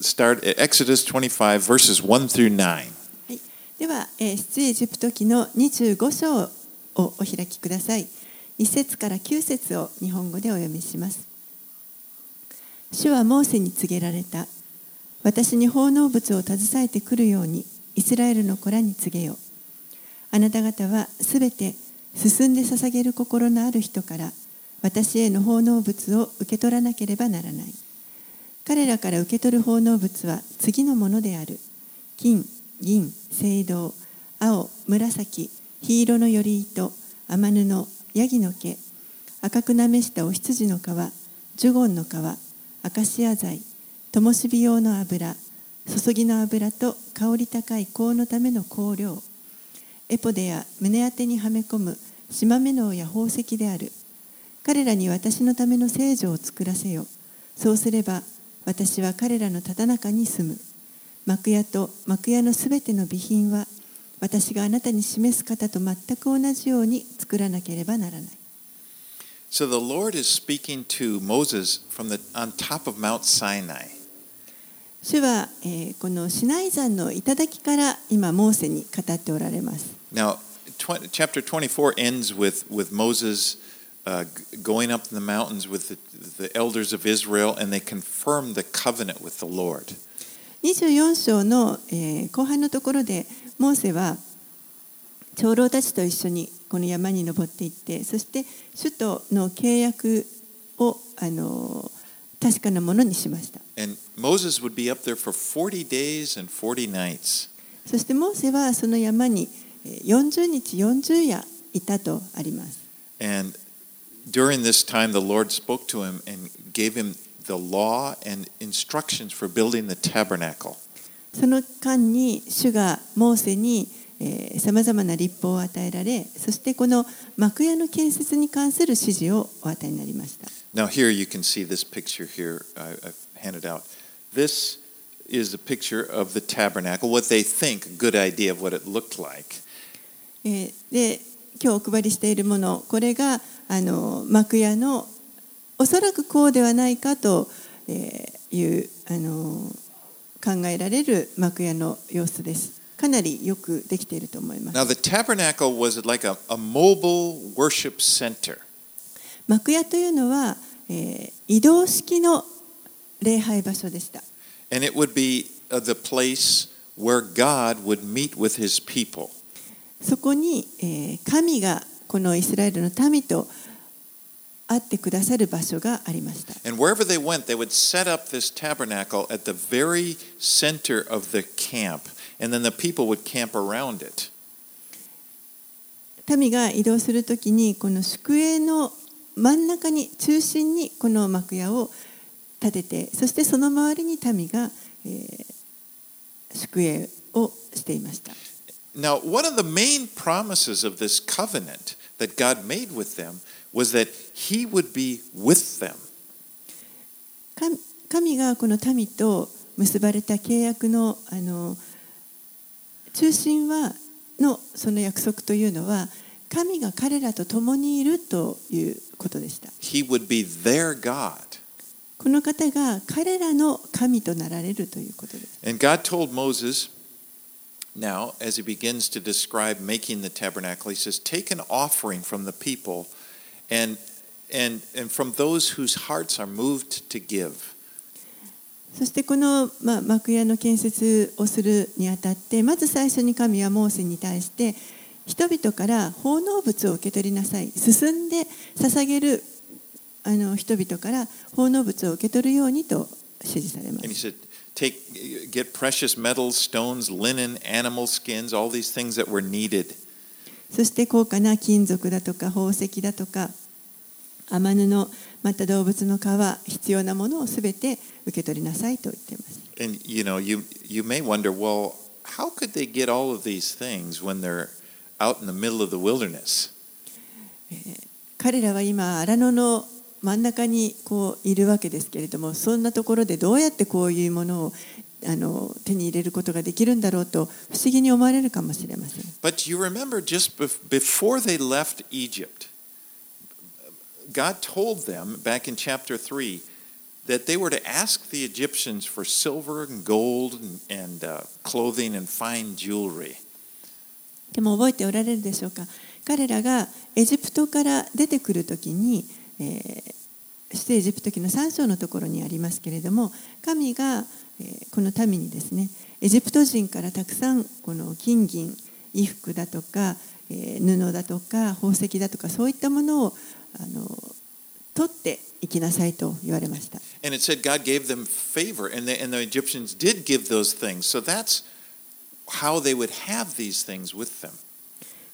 start at Exodus 25, verses 1 through 9. では、えー出エジプト記の25章をお開きください。1節から9節を日本語でお読みします。主はモーセに告げられた。私に奉納物を携えてくるようにイスラエルの子らに告げよ。あなた方はすべて進んで捧げる心のある人から私への奉納物を受け取らなければならない。彼らから受け取る奉納物は次のものである。金、銀、青銅、青、紫、黄色のより糸、天布、ヤギの毛、赤くなめしたお羊の皮、ジュゴンの皮、アカシア材、灯火用の油、注ぎの油と香り高い香のための香料、エポデや胸当てにはめ込む島目のや宝石である。彼らに私のための聖女を作らせよ。そうすれば私は彼らのただ中に住む。幕屋と幕屋のすべての備品は私があなたに示す方と全く同じように作らなければならない。So the Lord is speaking to Moses from the on top of Mount Sinai. 主は、えーこのシナイ山の頂から今モーセに語っておられます。Now, 20, chapter 24 ends with, with Moses 24章の、え、後半のところでモーセは長老たちと一緒にこの山に登っていってそして首都の契約をあの確かなものにしました。そしてモーセはその山に40日40夜いたとあります。during this time, the Lord spoke to him and gave him the law and instructions for building the tabernacle. その間に主がモーセにさまざまな立法を与えられそしてこの幕屋の建設に関する指示をお与えになりました Now, here you can see this picture here I, I've handed out. This is a picture of the tabernacle, what they think, a good idea of what it looked like. えーで今日お配りしているものこれが あの幕屋のおそらくこうではないかとえーいうあの考えられる幕屋の様子ですかなりよくできていると思います Now, the tabernacle was like a, a mobile worship center. 幕屋というのは、えー移動式の礼拝場所でした And it would be uh, the place where God would meet with his people. そこに、えー神がこのイスラエルの民と会ってくださる場所がありました And wherever they went, they would set up this tabernacle at the very center of the camp. And then the people would camp around it. 民が移動するときにこの宿営の真ん中に中心にこの幕屋を建ててそしてその周りに民が、えー宿営をしていました Now, one of the main promises of this covenant that God made with them was that He would be with them. 神神がこの民と結ばれた契約のあの中心はのその約束というのは神が彼らと共にいるということでした He would be their God. この方が彼らの神となられるということです And God told Moses, now, as he begins to describe making the tabernacle, he says, Take an offering from the people And, and, and from those whose hearts are moved to give. そしてこの、まあ、幕屋の建設をするにあたってまず最初に神はモーセに対して人々から奉納物を受け取りなさい進んで捧げるあの人々から奉納物を受け取るようにと指示されます Take, get precious metals, stones, linen, animal skins, all these things that were needed. そして高価な金属だとか宝石だとか天布また動物の皮必要なものをすべて受け取りなさいと言っています And you know, you, you may wonder, well, how could they get all of these things when they're out in the middle of the wilderness? 彼らは今荒野の真ん中にこういるわけですけれどもそんなところでどうやってこういうものをあの手に入れることができるんだろうと不思議に思われるかもしれません But you remember just before they left Egypt, God told them back in chapter 3 that they were to ask the Egyptians for silver and gold and, and uh, clothing and fine jewelry. でも覚えておられるでしょうか？彼らがエジプトから出てくるときに、えー、出エジプト記の3章のところにありますけれども神が、えー、この民にですねエジプト人からたくさんこの金銀衣服だとか、えー、布だとか宝石だとかそういったものをあの取っていきなさいと言われました。And it said God gave them favor, and the, and the Egyptians did give those things. So that's how they would have these things with them.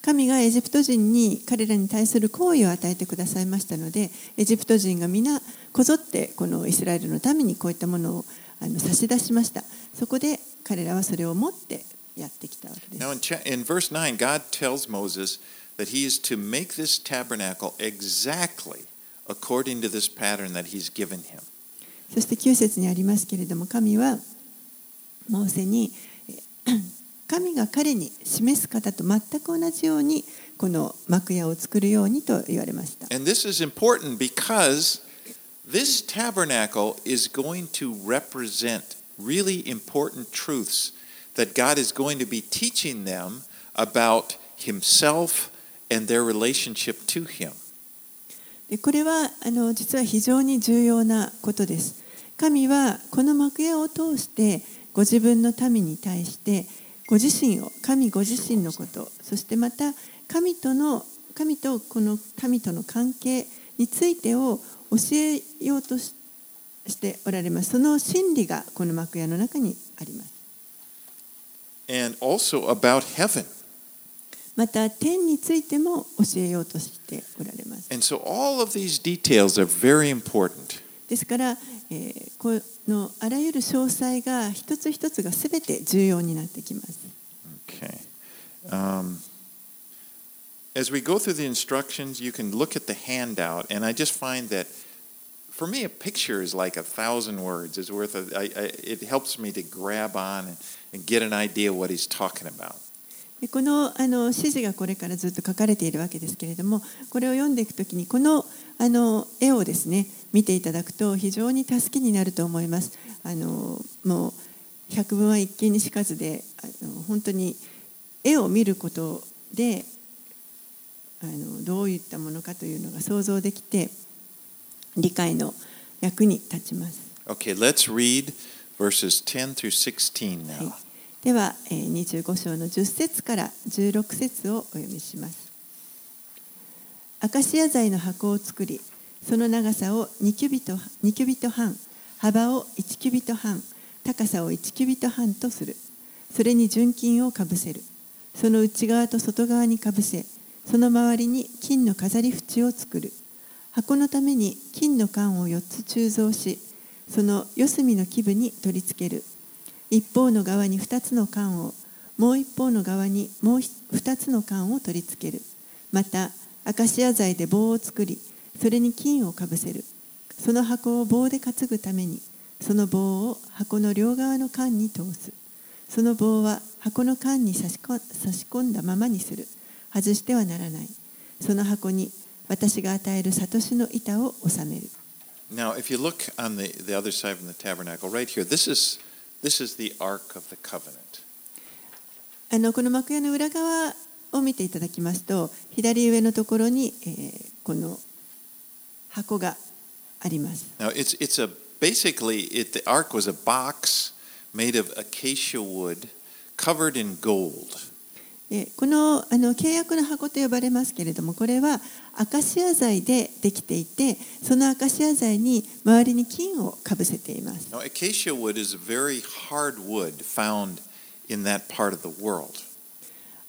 神がエジプト人に彼らに対する好意を与えてくださいましたので、エジプト人が皆こぞってこのイスラエルのためにこういったものをあの差し出しました。そこで彼らはそれを持ってやってきたわけです。Now in, in verse 9, God tells Moses that he is to make this tabernacle exactly according to this pattern that he's given him. そして9節にありますけれども、神はモーセに神が彼に示す方と全く同じようにこの幕屋を作るようにと言われました。And this is important because this tabernacle is going to represent really important truths that God is going to be teaching them about Himself and their relationship to Him. これはあの実は非常に重要なことです。神はこの幕屋を通してご自分の民に対してご自身を神ご自身のことそしてまた神との神とこの民との関係についてを教えようとしておられますその真理がこの幕屋の中にあります And also about heaven. また天についても教えようとしておられます so. ですから、えー、このあらゆる詳細が一つ一つがすべて重要になってきます。Okay. Um, as we go through the instructions, you can look at the handout, and I just find that for me, a picture is like a thousand words. It's worth. A, I, I, it helps me to grab on and, and get an idea what he's talking about. でこのあの指示がこれからずっと書かれているわけですけれどもこれを読んでいくときにこのあの絵をですね見ていただくと非常に助けになると思います。あのもう百聞は一見にしかずであの本当に絵を見ることであのどういったものかというのが想像できて理解の役に立ちます。Okay, let's read verses 10 through 16 now. はいでは25章の10節から16節をお読みします。アカシア材の箱を作り、その長さを2キュビト ,2 キュビト半、幅を1キュビト半、高さを1キュビト半とする。それに純金をかぶせる。その内側と外側にかぶせ、その周りに金の飾り縁を作る。箱のために金の管を4つ鋳造し、その四隅の基部に取り付ける。一方の側に2つの管をもう一方の側にもう2つの管を取り付ける。またアカシア材で棒を作りそれに金をかぶせる。その箱を棒で担ぐためにその棒を箱の両側の管に通す。その棒は箱の管に差し込んだままにする。外してはならない。その箱に私が与えるサトシの板を収める。Now, if you look on the, the other side of the tabernacle, right here, this is this is the Ark of the Covenant. あのこの幕屋の裏側を見ていただきますと左上のところに、えーこの箱があります。 Now, it's it's a basically it the Ark was a box made of acacia wood covered in gold. でこのあの契約の箱と呼ばれますけれどもこれはアカシア材でできていてそのアカシア材に周りに金をかぶせています。Now, acacia wood is a very hard wood found in that part of the world.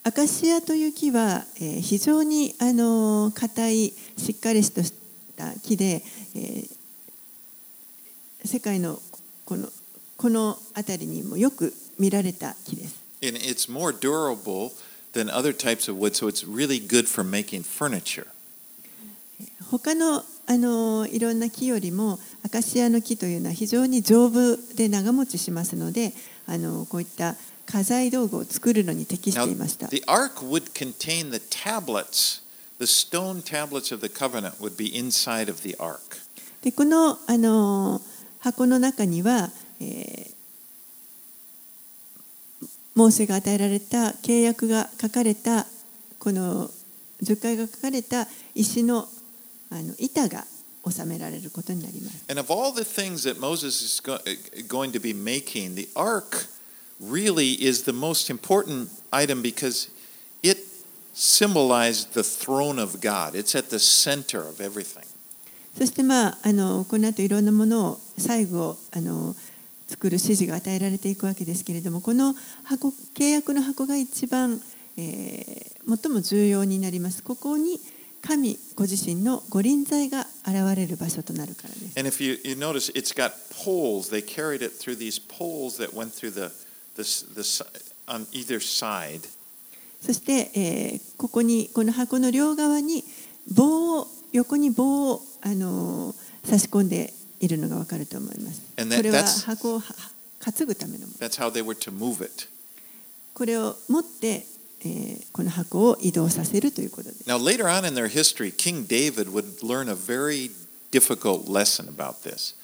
アカシアという木は、えー非常にあの硬いしっかりとした木で、えー世界のこのこの辺りにもよく見られた木です。And it's more durable than other types of wood, so it's really good for making furniture. 他のあのいろんな木よりもアカシアの木というのは非常に丈夫で長持ちしますのであのこういった家財道具を作るのに適し Now, ていました。the ark would contain the tablets, the stone tablets of the covenant would be inside of the ark. でこのあの箱の中には、えーモーセが与えられた契約が書かれたこの十回が書かれた石のあの板が収められることになります。And of all the things that Moses is go- going to be making, the ark really is the most important item because it symbolized the throne of God. It's at the center of everything. そしてまああのこの後いろんなものを最後あの作る指示が与えられていくわけですけれどもこの箱契約の箱が一番、えー、最も重要になります。ここに神ご自身の御臨在が現れる場所となるからです。で、この箱の両側に棒を横に棒を、あの、差し込んでいるのがわかると思います。これは箱をは担ぐためのもの。これを持って、えーこの箱を移動させるということです。Now, later on in their history, King David would learn a very difficult lesson about this.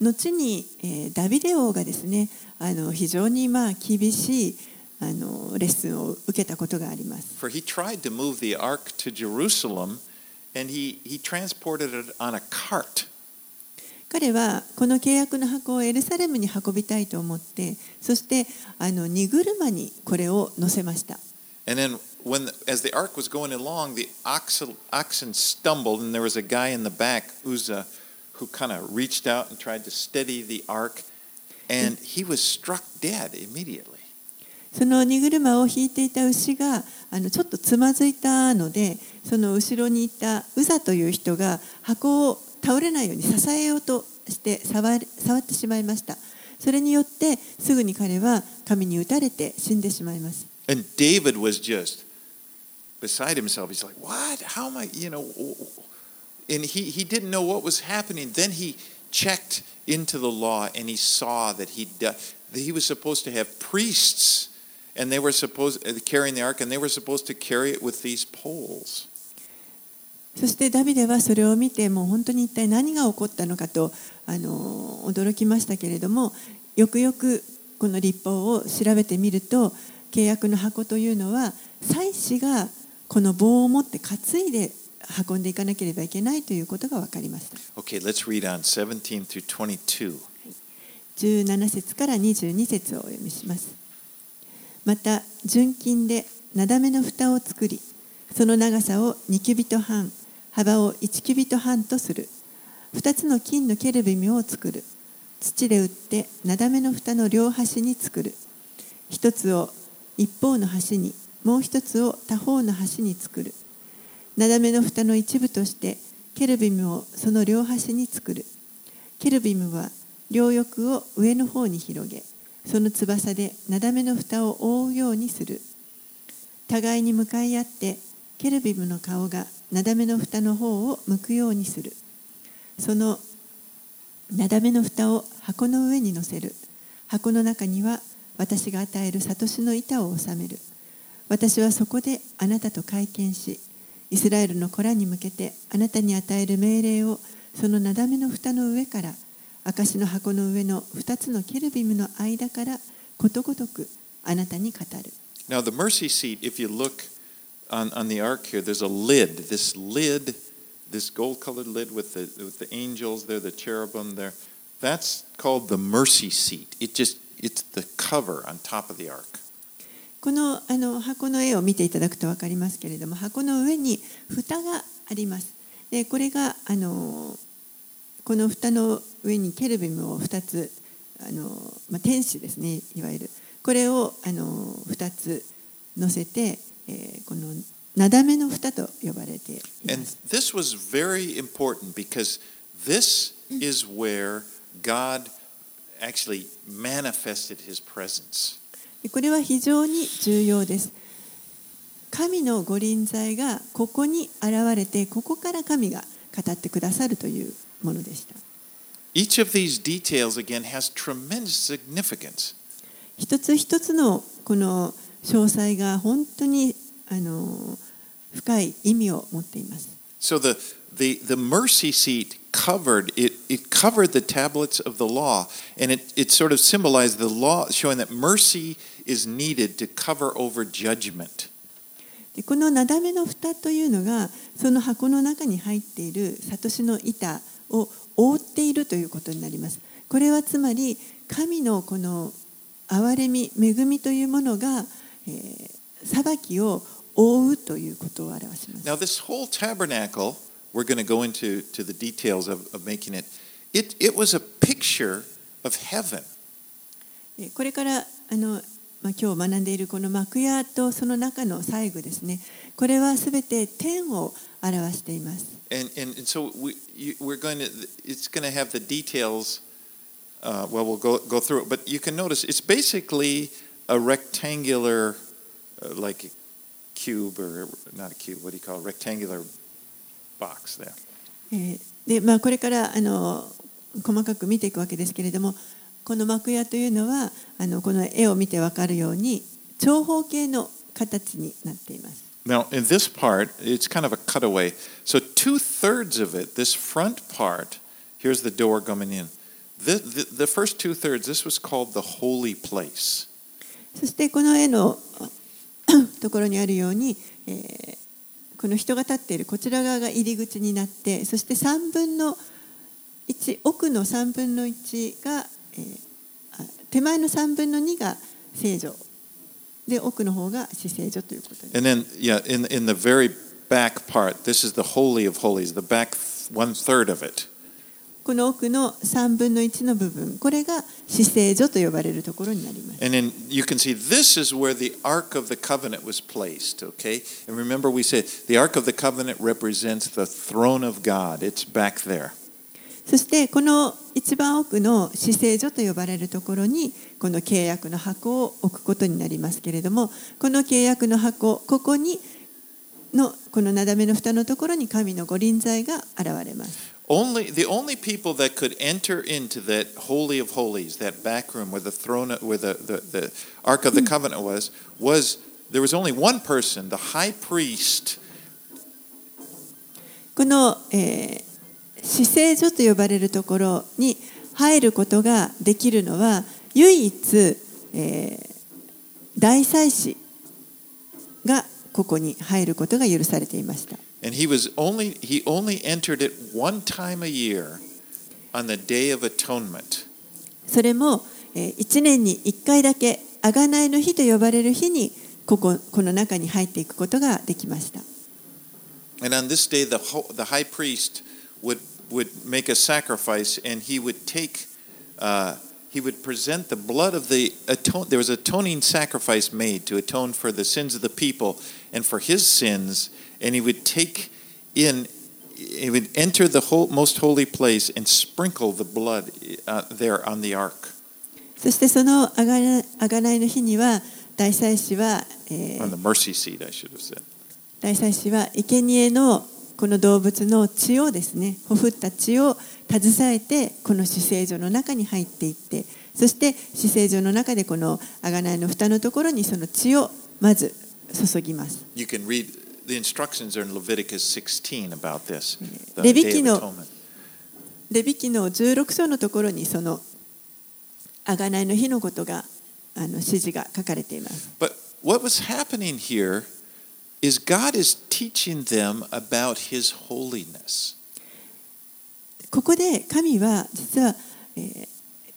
後に、えーダビデ王がですねあの非常にまあ厳しいあのレッスンを受けたことがあります。For he tried to move the ark to Jerusalem and he, he transported it on a cart. 彼はこの契約の箱をエルサレムに運びたいと思ってそしてあの荷車にこれを乗せました And then, when the, as the ark was going along, the oxen, oxen stumbled, and there was a guy in the back, Uzzah, who kind of reached out and tried to steady the ark, and he was struck dead immediately. その荷車を引いていた牛があのちょっとつまずいたのでその後ろにいたウザという人が箱を倒れないように支えようとして触り触ってしまいましたそれによってすぐに彼は神に打たれて死んでしまいます And David was just beside himself. He's like, What? How am I, you know? And he, he didn't know what was happening. Then he checked into the law and he saw that he, that he was supposed to have priests and they were supposed uh, carrying the ark and they were supposed to carry it with these poles. そしてダビデはそれを見てもう本当に一体何が起こったのかとあの驚きましたけれどもよくよくこの立法を調べてみると契約の箱というのは祭司がこの棒を持って担いで運んでいかなければいけないということが分かりました Okay, let's read on 17 through 22. 17節から22節をお読みしますまた純金でなだめの蓋を作りその長さを2キュビト半幅を1キュビト半とする。2つの金のケルビムを作る。土で打ってなだめの蓋の両端に作る。一つを一方の端にもう一つを他方の端に作る。なだめの蓋の一部としてケルビムをその両端に作る。ケルビムは両翼を上の方に広げその翼でなだめの蓋を覆うようにする。互いに向かい合ってケルビムの顔がなだめの蓋の方を向くようにする。そのなだめの蓋を箱の上に乗せる。箱の中には私が与える悟しの板を収める。私はそこであなたと会見しイスラエルの子らに向けてあなたに与える命令をそのなだめの蓋の上から証の箱の上の二つのケルビムの間からことごとくあなたに語る。Now, the mercy seat, if you look on, on the ark here, there's a lid. This lid, this gold colored lid with the, with the angels there, the cherubim there, that's called the mercy seat. It just, it's the cover on top of the ark. このあの箱の絵を見ていただくと分かりますけれども箱の上に蓋がありますでこれがあのこの蓋の上にケルビムを2つあの、まあ、天使ですねいわゆるこれをあの2つ乗せて、えーこのなだめの蓋と呼ばれていま And す this was very important because this is where God actually manifested his presence. これは非常に重要です神のご臨在がここに現れてここから神が語ってくださるというものでした Each of these details, again, has tremendous significance. 一つ一つのこの詳細が本当にあの深い意味を持っています。So the the, the mercy seat covered it, it covered the tablets of the law and it, it sort of symbolized the law showing that mercy is needed to cover over judgment でこのなだめの蓋というのがその箱の中に入っているサトシの板を覆っているということになります。これはつまり神のこの憐れみ恵みというものが、えー、裁きを覆うということを表します。now this whole tabernacle we're going to go into to the details of, of making it it, it was a picture of heaven えーこれからあの、まあ、今日学んでいるこの幕屋とその中の細具ですね。これはすべて天を表しています。And, and, and so we, we're going to, it's going to have the details. Uh, well, we'll go, go through it, but you can notice it's basically a rectangular, uh, like a cube or not a cube. What do you call it? Rectangular box there. えーでまあ、これからあの細かく見ていくわけですけれどもこの幕屋というのはあのこの絵を見て分かるように長方形の形になっています。 Now, in this part, it's kind of a cutaway. So, two thirds of it, this front part, here's the door coming in. The, the, the first two thirds, this was called the holy place. そしてこの絵の ところにあるように、えーこの人が立っているこちら側が入り口になってそして3分の1奥の3分の1が、えー手前の3分の2が聖女で奥の方が死聖女ということです。And then, yeah, in, in the very back part, this is the Holy of Holies, the back one third of it. この奥の3分の1の部分これが姿勢所と呼ばれるところになります。そしてこの一番奥の姿勢所と呼ばれるところにこの契約の箱を置くことになりますけれどもこの契約の箱ここにのこのなだめの蓋のところに神の御臨在が現れます。Only the only people that could enter into that holy of holies, that back room where the throne, where the, the, the ark of the covenant was, was there was only one person, the high priest, この、えー死聖所と呼ばれるところに入ることができるのは唯一、えー大祭司がここに入ることが許されていました and he was only he only entered it one time a year on the day of atonement. それも、え1年に1回だけ贖いの日と呼ばれる日にこここの中に入っていくことができました And on this day, the ho- the high priest would would make a sacrifice, and he would take. Uh, he would present the blood of the atone. There was atoning sacrifice made to atone for the sins of the people and for his sins, and he would take in. He would enter the whole, most holy place and sprinkle the blood uh, there on the ark, そしてその贖贖いの日には大祭司は、えー on the mercy seat, I should have said. 大祭司は生贄のこの動物の血をですねほふった血を携えてこの死聖所の中に入っていってそして死聖所の中でこの贖いの蓋のところにその血をまず注ぎます You can read the レビキの16章のところにその贖いの日のことがあの指示が書かれています。ここで神は実は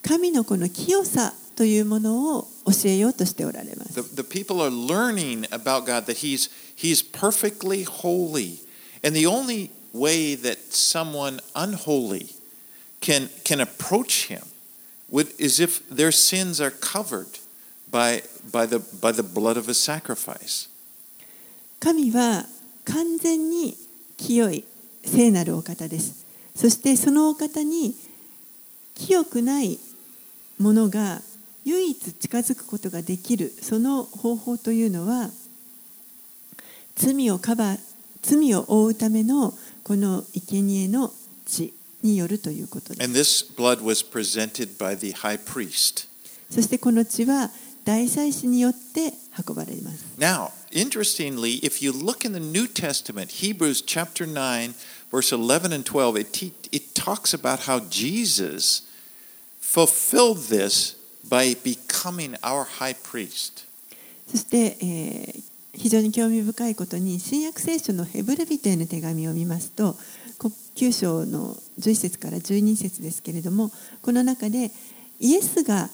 神のこの清さというものを教えようとしておられます。He's perfectly holy, and the only way that someone unholy can can approach Him would is if their sins are covered by by the by the blood of a sacrifice. 神は完全に清い聖なるお方です。そしてそのお方に清くないものが唯一近づくことができるその方法というのは罪をカバー罪を負うためのこの生贄の血によるということです。そしてこの血は大祭司によって運ばれます。Now, interestingly, if you look in the New Testament, Hebrews chapter 9, verse 11 and 12, it, it talks about how Jesus fulfilled this by becoming our high priest. そして、えー非常に興味深いことに新約聖書のヘブル人への手紙を見ますと9章の11節から12節ですけれどもこの中でイエスが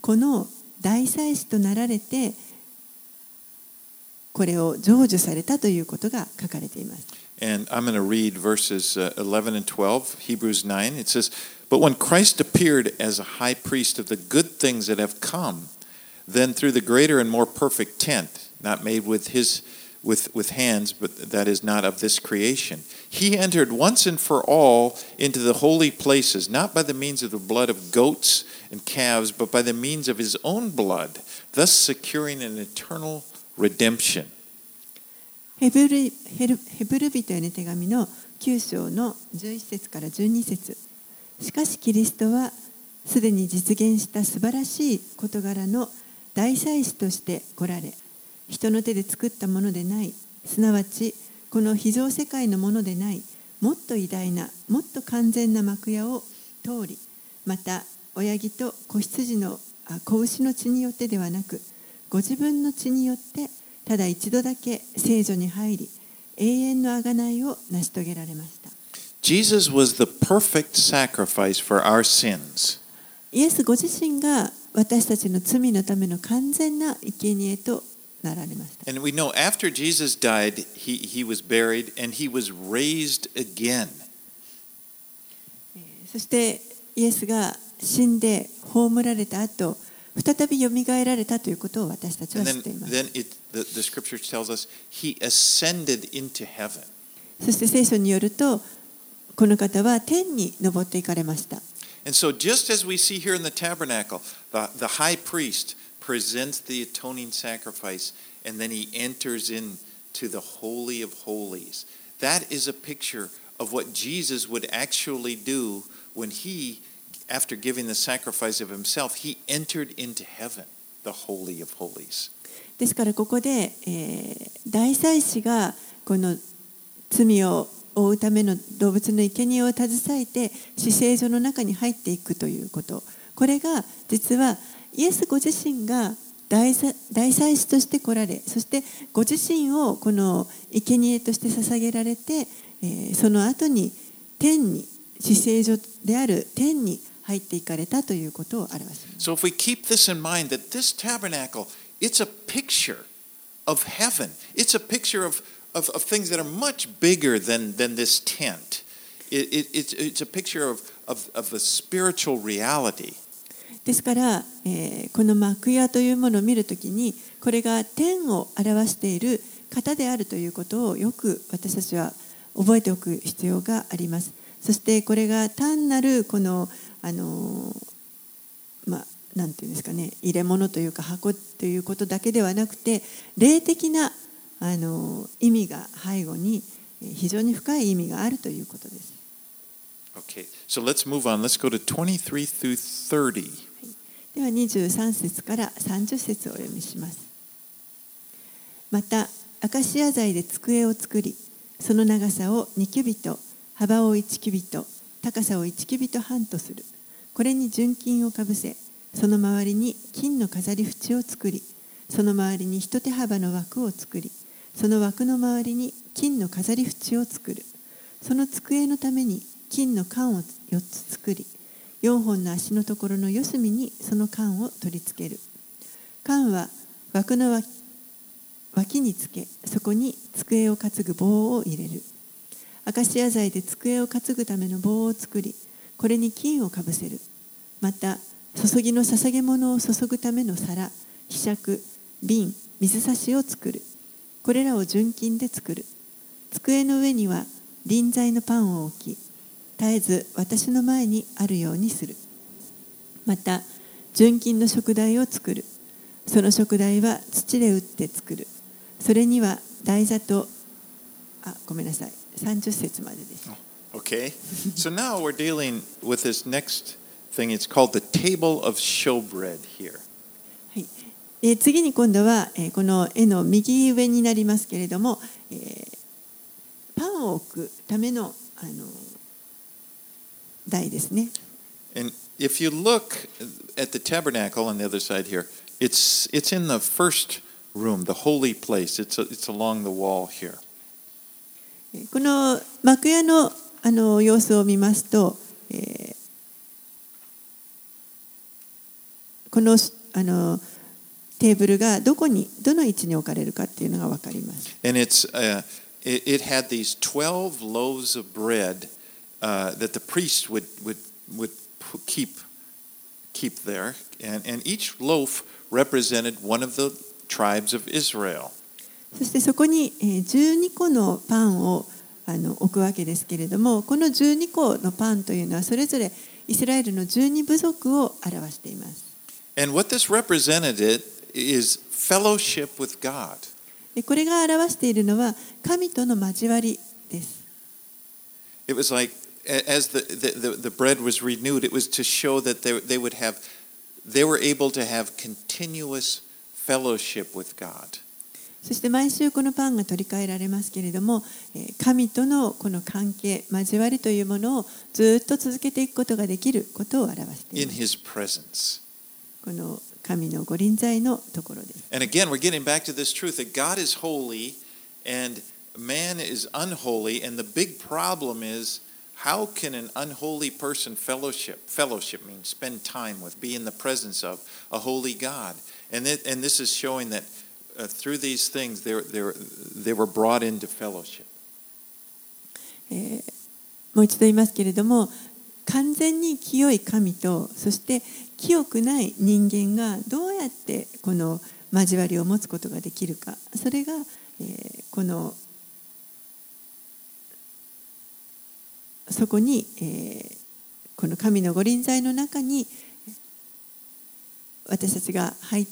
この大祭司となられてこれを成就されたということが書かれています。And I'm going to read verses 11 and 12, Hebrews 9. It says, But when Christ appeared as a high priest of the good things that have come, then through the greater and more perfect tent, not made with his with, with hands, but that is not of this creation. He entered once and for all into the holy places, not by the means of the blood of goats and calves, but by the means of his own blood, thus securing an eternal redemption. ヘブルヘルヘブル人への手紙の9章の11節から12節しかしキリストはすでに実現した素晴らしい事柄の大祭司として来られ 人の手で作ったものでない。すなわちこの非常世界のものでない。もっと偉大なもっと完全な幕屋を通りまた親木と子羊のあ子牛の血によってではなくご自分の血によってただ一度だけ聖女に入り永遠の贖いを成し遂げられました。Jesus was the perfect sacrifice for our sins. イエスご自身が私たちの罪のための完全な生贄となられました And we know after Jesus died, he, he was buried and he was raised again. そしてイエスが死んで葬られた後再びよみがえられたということを私たちは知 then, っています then it, the, the scripture tells us he ascended into heaven. そして聖書によるとこの方は天に昇っていかれました And so, just as we see here in the tabernacle, the, the high priest presents the atoning sacrifice and then he enters into the Holy of Holies. That is a picture of what Jesus would actually do when he, after giving the sacrifice of himself, he entered into heaven, the Holy of Holies. ですからここで、えー大祭司がこの罪を負うための動物の生贄を携えて死聖所の中に入っていくということこれが実はイエスご自身が大祭大祭司として来られそしてご自身をこの生贄として捧げられて、えーその後に天に死聖所である天に入っていかれたということを表します。So if we keep this in mind, that this tabernacle, it's a picture of heaven. It's a picture of, of, of things that are much bigger than, than this tent. It, it, it's, it's a picture of, of, of a spiritual reality. ですから、えーこの幕屋というものを見るときにこれが天を表している方であるということをよく私たちは覚えておく必要があります。そしてこれが単なるこのあのまあなんていうんですかね入れ物というか箱ということだけではなくて霊的なあの意味が背後に非常に深い意味があるということです。Okay, so let's move on. Let's go to 23 through 30. では23節から30節をお読みします。また、アカシア材で机を作り、その長さを2キュビト、幅を1キュビト、高さを1キュビト半とする。これに純金をかぶせ、その周りに金の飾り縁を作り、その周りに一手幅の枠を作り、その枠の周りに金の飾り縁を作る。その机のために金の缶を4つ作り、4本の足のところの四隅にその缶を取り付ける。缶は枠の脇脇につけ、そこに机を担ぐ棒を入れる。アカシア材で机を担ぐための棒を作り、これに金をかぶせる。また、注ぎの捧げ物を注ぐための皿、ひしゃく、瓶、水差しを作る。これらを純金で作る。机の上には臨在のパンを置き、絶えず私の前にあるようにする。また、純金の食台を作る。その食台は土で打って作る。それには台座と、あ、ごめんなさい。30節までです。Okay, so now we're dealing with this next thing. It's called the table of showbread here. はいえー次に今度は、えーこの絵の右上になりますけれども、えーパンを置くためのあの台ですね。And if you look at the tabernacle on the other side here, it's it's in the first room, the holy place. It's it's along the wall here. この幕屋のあの様子を見ますと、えーこのあのテーブルがどこにどの位置に置かれるかっていうのが分かります。And it's uh, it, it had these twelve loaves of bread uh, that the priest would would would keep keep there, and and each loaf represented one of the tribes of Israel. そしてそこにえー12個のパンをあの置くわけですけれども、この12個のパンというのはそれぞれイスラエルの12部族を表しています。And what this represented is fellowship with God. でこれが表しているのは神との交わりです。It was like as the, the, the, the bread was renewed, it was to show that they, they would have, they were able to have continuous fellowship with God. そして毎週このパンが取り替えられますけれども、えー神とのこの関係、交わりというものをずっと続けていくことができることを表してい in ます。 his presence. この神のご臨在のところです。 And again, we're getting back to this truth that God is holy and man is unholy. And the big problem is how can an unholy person fellowship? Fellowship means spend time with, be in the presence of a holy God. And, it, and this is showing that uh, through these things, they, were- they, were, they were brought into fellowship. えーもう一度言いますけれども完全に清い神とそして清くない人間がどうやってこの交わりを持つことができるかそれが、えーこの そこに、えーこの神のご臨在の中に私たちが入っ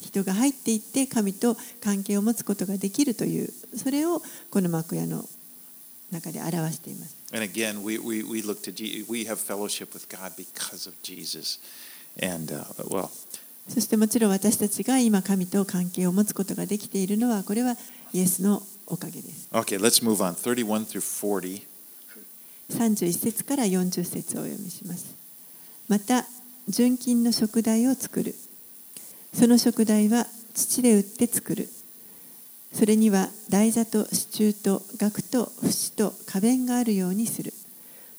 人が入っていって神と関係を持つことができるというそれをこの幕屋の中で表しています。And again, we, we, we look to Je- we have fellowship with God because of Jesus. And, uh, well, そしてもちろん私たちが今神と関係を持つことができているのはこれはイエスのおかげです。okay, let's move on. 31 through 40. 31節から40節をお読みします。また純金の食台を作る。その食台は土で打って作る。それには台座と支柱と額と節と花弁があるようにする。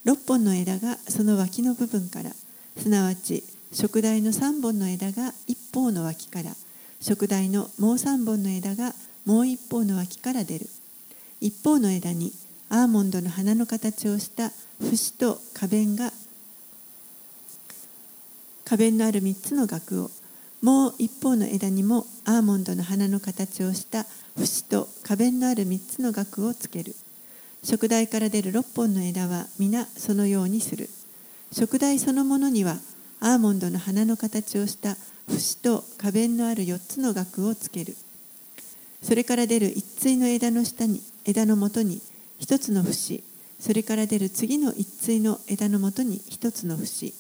6本の枝がその脇の部分から、すなわち食台の3本の枝が一方の脇から、食台のもう3本の枝がもう一方の脇から出る。一方の枝にアーモンドの花の形をした節と花弁が花弁のある3つの額をもう一方の枝にもアーモンドの花の形をした節と花弁のある3つの額をつける。食台から出る6本の枝は皆そのようにする。食台そのものにはアーモンドの花の形をした節と花弁のある4つの額をつける。それから出る一対の枝の下に枝のもとに一つの節それから出る次の一対の枝のもとに一つの節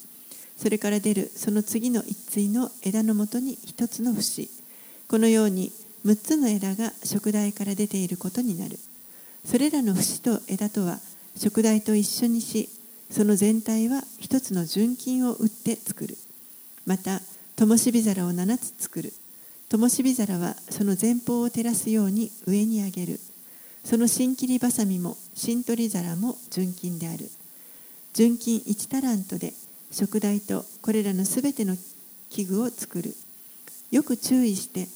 それから出るその次の一対の枝のもとに一つの節。このように6つの枝が食台から出ていることになる。それらの節と枝とは食台と一緒にしその全体は一つの純金を打って作る。また灯火皿を7つ作る。灯火皿はその前方を照らすように上に上げる。その新切りばさみも新取り皿も純金である純金1タラントで食台とこれらのすべての器具を作るよく注意して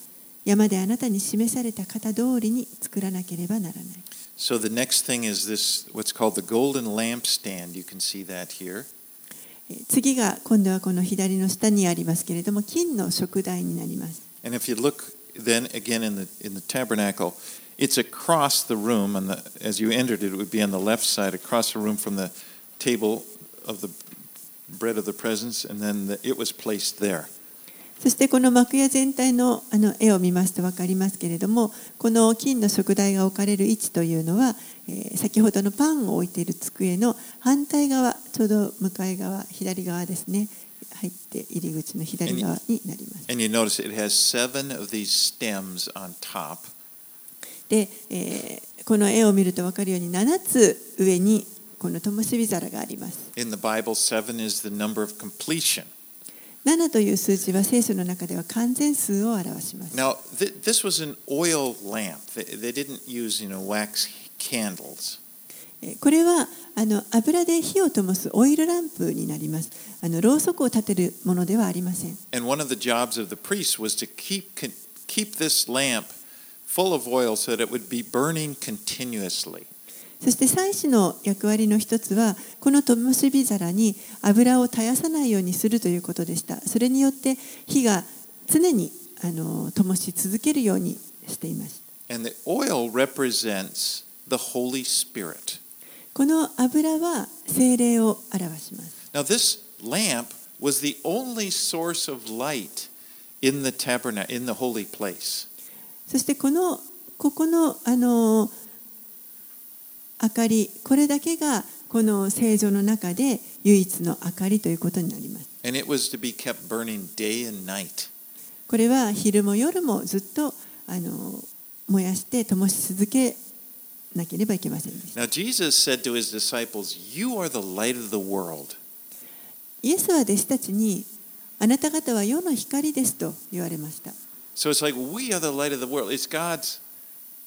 山であなたに示された型通りに作らなければならない So the next thing is this, what's called the golden lampstand. You can see that here. えー次が今度はこの左の下にありますけれども金の食台になります And if you look then again in the in the tabernacle, it's across the room, and the, as you entered it, it would be on the left side, across the room from the table of the bread of the presence, and then the, it was placed there. そしてこの幕屋全体のあの絵を見ますと分かりますけれどもこの金の食台が置かれる位置というのは、えー先ほどのパンを置いている机の反対側ちょうど向かい側左側ですね入って入り口の左側になります。 And you notice it has seven of these stems on top. で、えーこの絵を見ると分かるように7つ上にここの灯火皿があります In the Bible, seven is the number of completion. 7という数字は聖書の中では完全数を表します Now, th- this was an oil lamp. They, they didn't use, you know, wax candles. えーこれはあの油で火を灯すオイルランプになりますあのろうそくを立てるものではありません And one of the jobs of the priest was to keep keep this lamp full of oil so that it would be burning continuously. そして祭司の役割の一つはこの灯火皿に油を絶やさないようにするということでしたそれによって火が常にあの灯し続けるようにしていました And the oil represents the Holy Spirit. この油は精霊を表します Now, this lamp was the only source of light in the tabernacle, in the holy place. そしてこのここのあの明かりこれだけがこの聖女の中で唯一の明かりということになります.これは昼も夜もずっとあの燃やして灯し続けなければいけませんでした Now, Jesus said to his disciples, You are the light of the world. イエスは弟子たちにあなた方は世の光ですと言われました So it's like we are the light of the world. It's God's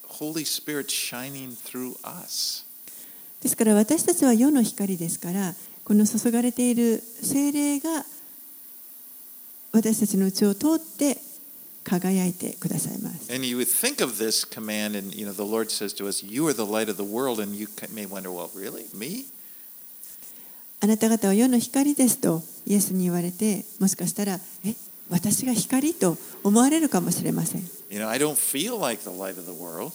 Holy Spirit shining through us. ですから私たちは世の光ですからこの注がれている精霊が私たちのうちを通って輝いてくださいます And you would think of this command, and you know, the Lord says to us, You are the light of the world, and you may wonder, Well, really? Me? あなた方は世の光ですとイエスに言われてもしかしたらえ私が光と思われるかもしれません You know, I don't feel like the light of the world,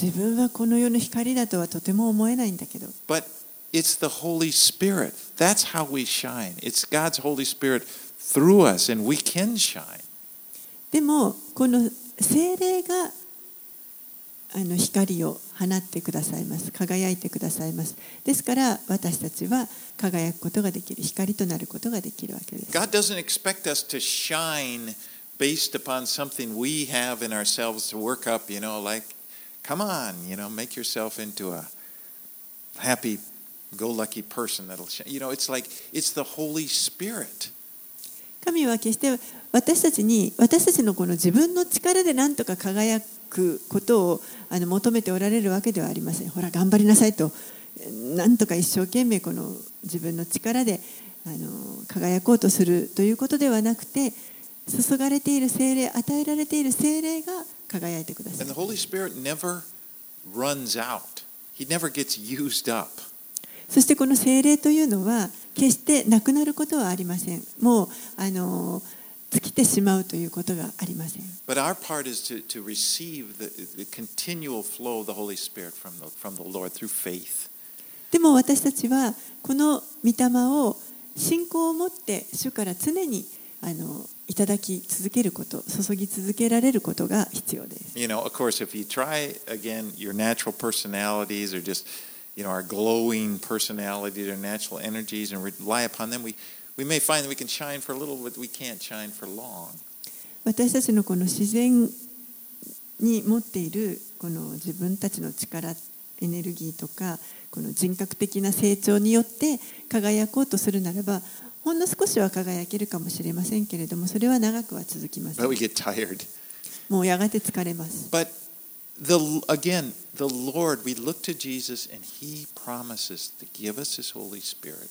自分はこの世の光だとはとても思えないんだけど but it's the Holy Spirit. That's how we shine. It's God's Holy Spirit through us, and we can shine. でもこの精霊があの光を放ってくださいます輝いてくださいますですから私たちは輝くことができる光となることができるわけです God doesn't expect us to shine based upon something we have in ourselves to work up, you know, like, come on, you know, make yourself into a happy go lucky person that'll shine. You know, it's like, it's the Holy Spirit. 神は決して私たちに私たちのこの自分の力で何とか輝くことをあの求めておられるわけではありません。ほら頑張りなさいと何とか一生懸命この自分の力であの輝こうとするということではなくて注がれている精霊与えられている精霊が輝いてください.そしてこの精霊というのは決してなくなることはありません。もうあの尽きてしまうということがありません But our part is to, to receive the, the continual flow of the Holy Spirit from the, from the Lord through faith. でも私たちはこの御霊を信仰を持って主から常にあのいただき続けること注ぎ続けられることが必要です You know, of course, if you try again your natural personalities or just, you know, our glowing personalities or natural energies and rely upon them, we, 私たちのこの自然に持っているこの自分たちの力エネルギーとかこの人格的な成長によって輝こうとするならばほんの少しは輝けるかもしれませんけれどもそれは長くは続きます。もうやがて疲れます。But the, again, the Lord, we look to Jesus and He promises to give us His Holy Spirit.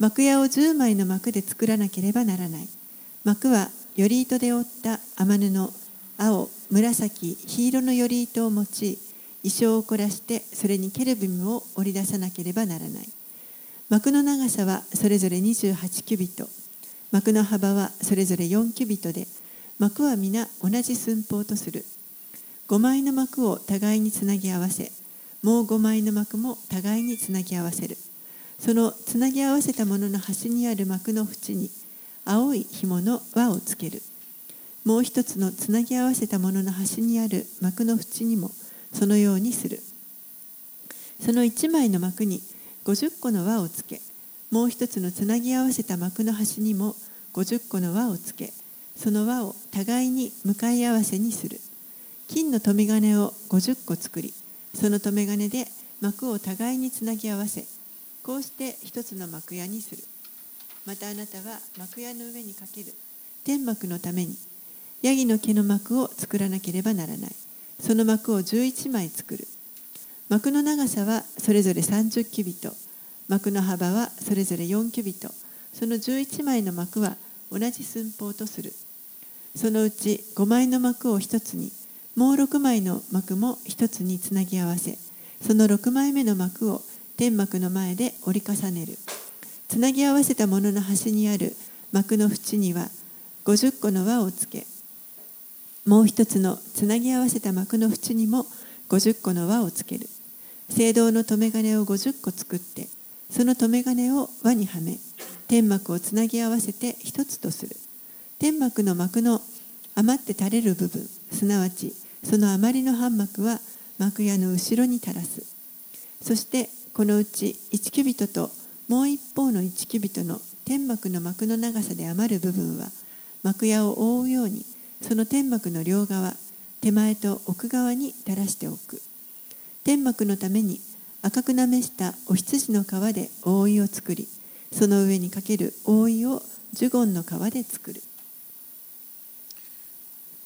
幕屋を10枚の幕で作らなければならない。幕はより糸で織った雨布、青、紫、黄色のより糸を用い、衣装を凝らしてそれにケルビムを織り出さなければならない。幕の長さはそれぞれ28キュビット、幕の幅はそれぞれ4キュビットで、幕は皆同じ寸法とする。5枚の幕を互いにつなぎ合わせ、もう5枚の幕も互いにつなぎ合わせるそのつなぎ合わせたものの端にある幕の縁に青い紐の輪をつける。もう一つのつなぎ合わせたものの端にある幕の縁にもそのようにする。その1枚の幕に50個の輪をつけもう一つのつなぎ合わせた幕の端にも50個の輪をつけその輪を互いに向かい合わせにする。金の留め金を50個作りその留め金で幕を互いにつなぎ合わせこうして一つの幕屋にする。またあなたは幕屋の上にかける。天幕のために。ヤギの毛の幕を作らなければならない。その幕を11枚作る。幕の長さはそれぞれ30キュビト。幕の幅はそれぞれ4キュビト。その11枚の幕は同じ寸法とする。そのうち5枚の幕を1つに。もう6枚の幕も1つにつなぎ合わせ。その6枚目の幕を天幕の前で折り重ねる。つなぎ合わせたものの端にある幕の縁には50個の輪をつけ。もう一つのつなぎ合わせた幕の縁にも50個の輪をつける。聖堂の留め金を50個作ってその留め金を輪にはめ天幕をつなぎ合わせて一つとする。天幕の幕の余って垂れる部分すなわちその余りの半幕は幕屋の後ろに垂らす。そしてこのうち1キュビトともう一方の1キュビトの天幕の幕の長さで余る部分は幕屋を覆うようにその天幕の両側手前と奥側に垂らしておく。天幕のために赤くなめしたお羊の皮で覆いを作りその上にかける覆いをジュゴンの皮で作る。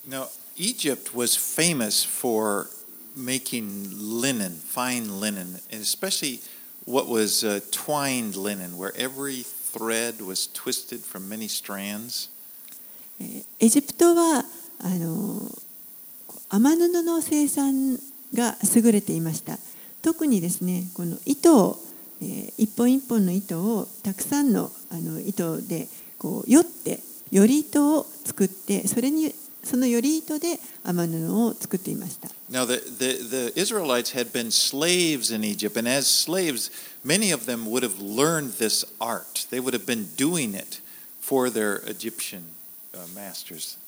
Now, Egypt was famous for making linen, fine linen, and especially what was uh, twined linen, where every thread was twisted from many strands. エジプトはあの天布の生産が優れていました特にですねこの糸を、えー一本一本の糸をたくさんのあの糸でこうよってより糸を作ってそれにそのより糸で天布を作っていました Now, the, the, the Israelites had been slaves in Egypt, and as slaves, many of them would have learned this art. They would have been doing it for their Egyptian uh, masters.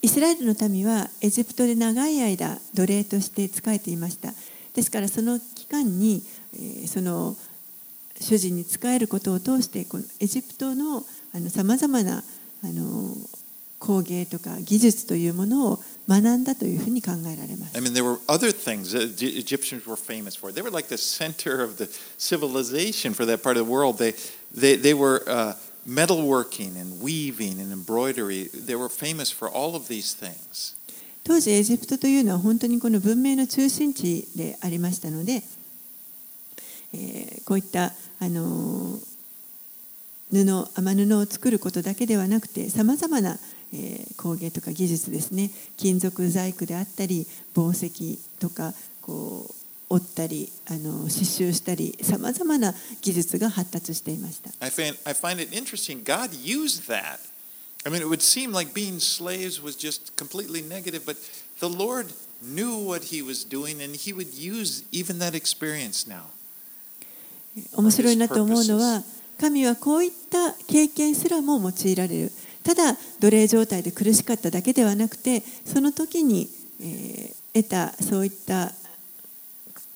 イスラエルの民はエジプトで長い間奴隷として仕えていましたですからその期間に、えーその主人に仕えることを通してこのエジプトのさまざまなあの工芸とか技術というものを学んだというふうに考えられます I mean, there were other things that the Egyptians were famous for. They were like the center of the civilization for that part of the world. They, they, they were uh, metalworking and weaving and embroidery. They were famous for all of these things. 当時エジプトというのは本当にこの文明の中心地でありましたので、えーこういったあの布天布を作ることだけではなくてさまざまな、えー工芸とか技術ですね金属細工であったり紡績とかこう折ったりあの刺繍したりさまざまな技術が発達していました I find, I find it interesting. God used that. I mean, it would seem like being slaves was just completely negative, but the Lord knew what He was doing, and He would use even that experience now. 面白いなと思うのは神はこういった経験すらも用いられるただ奴隷状態で苦しかっただけではなくてその時に、えー得たそういった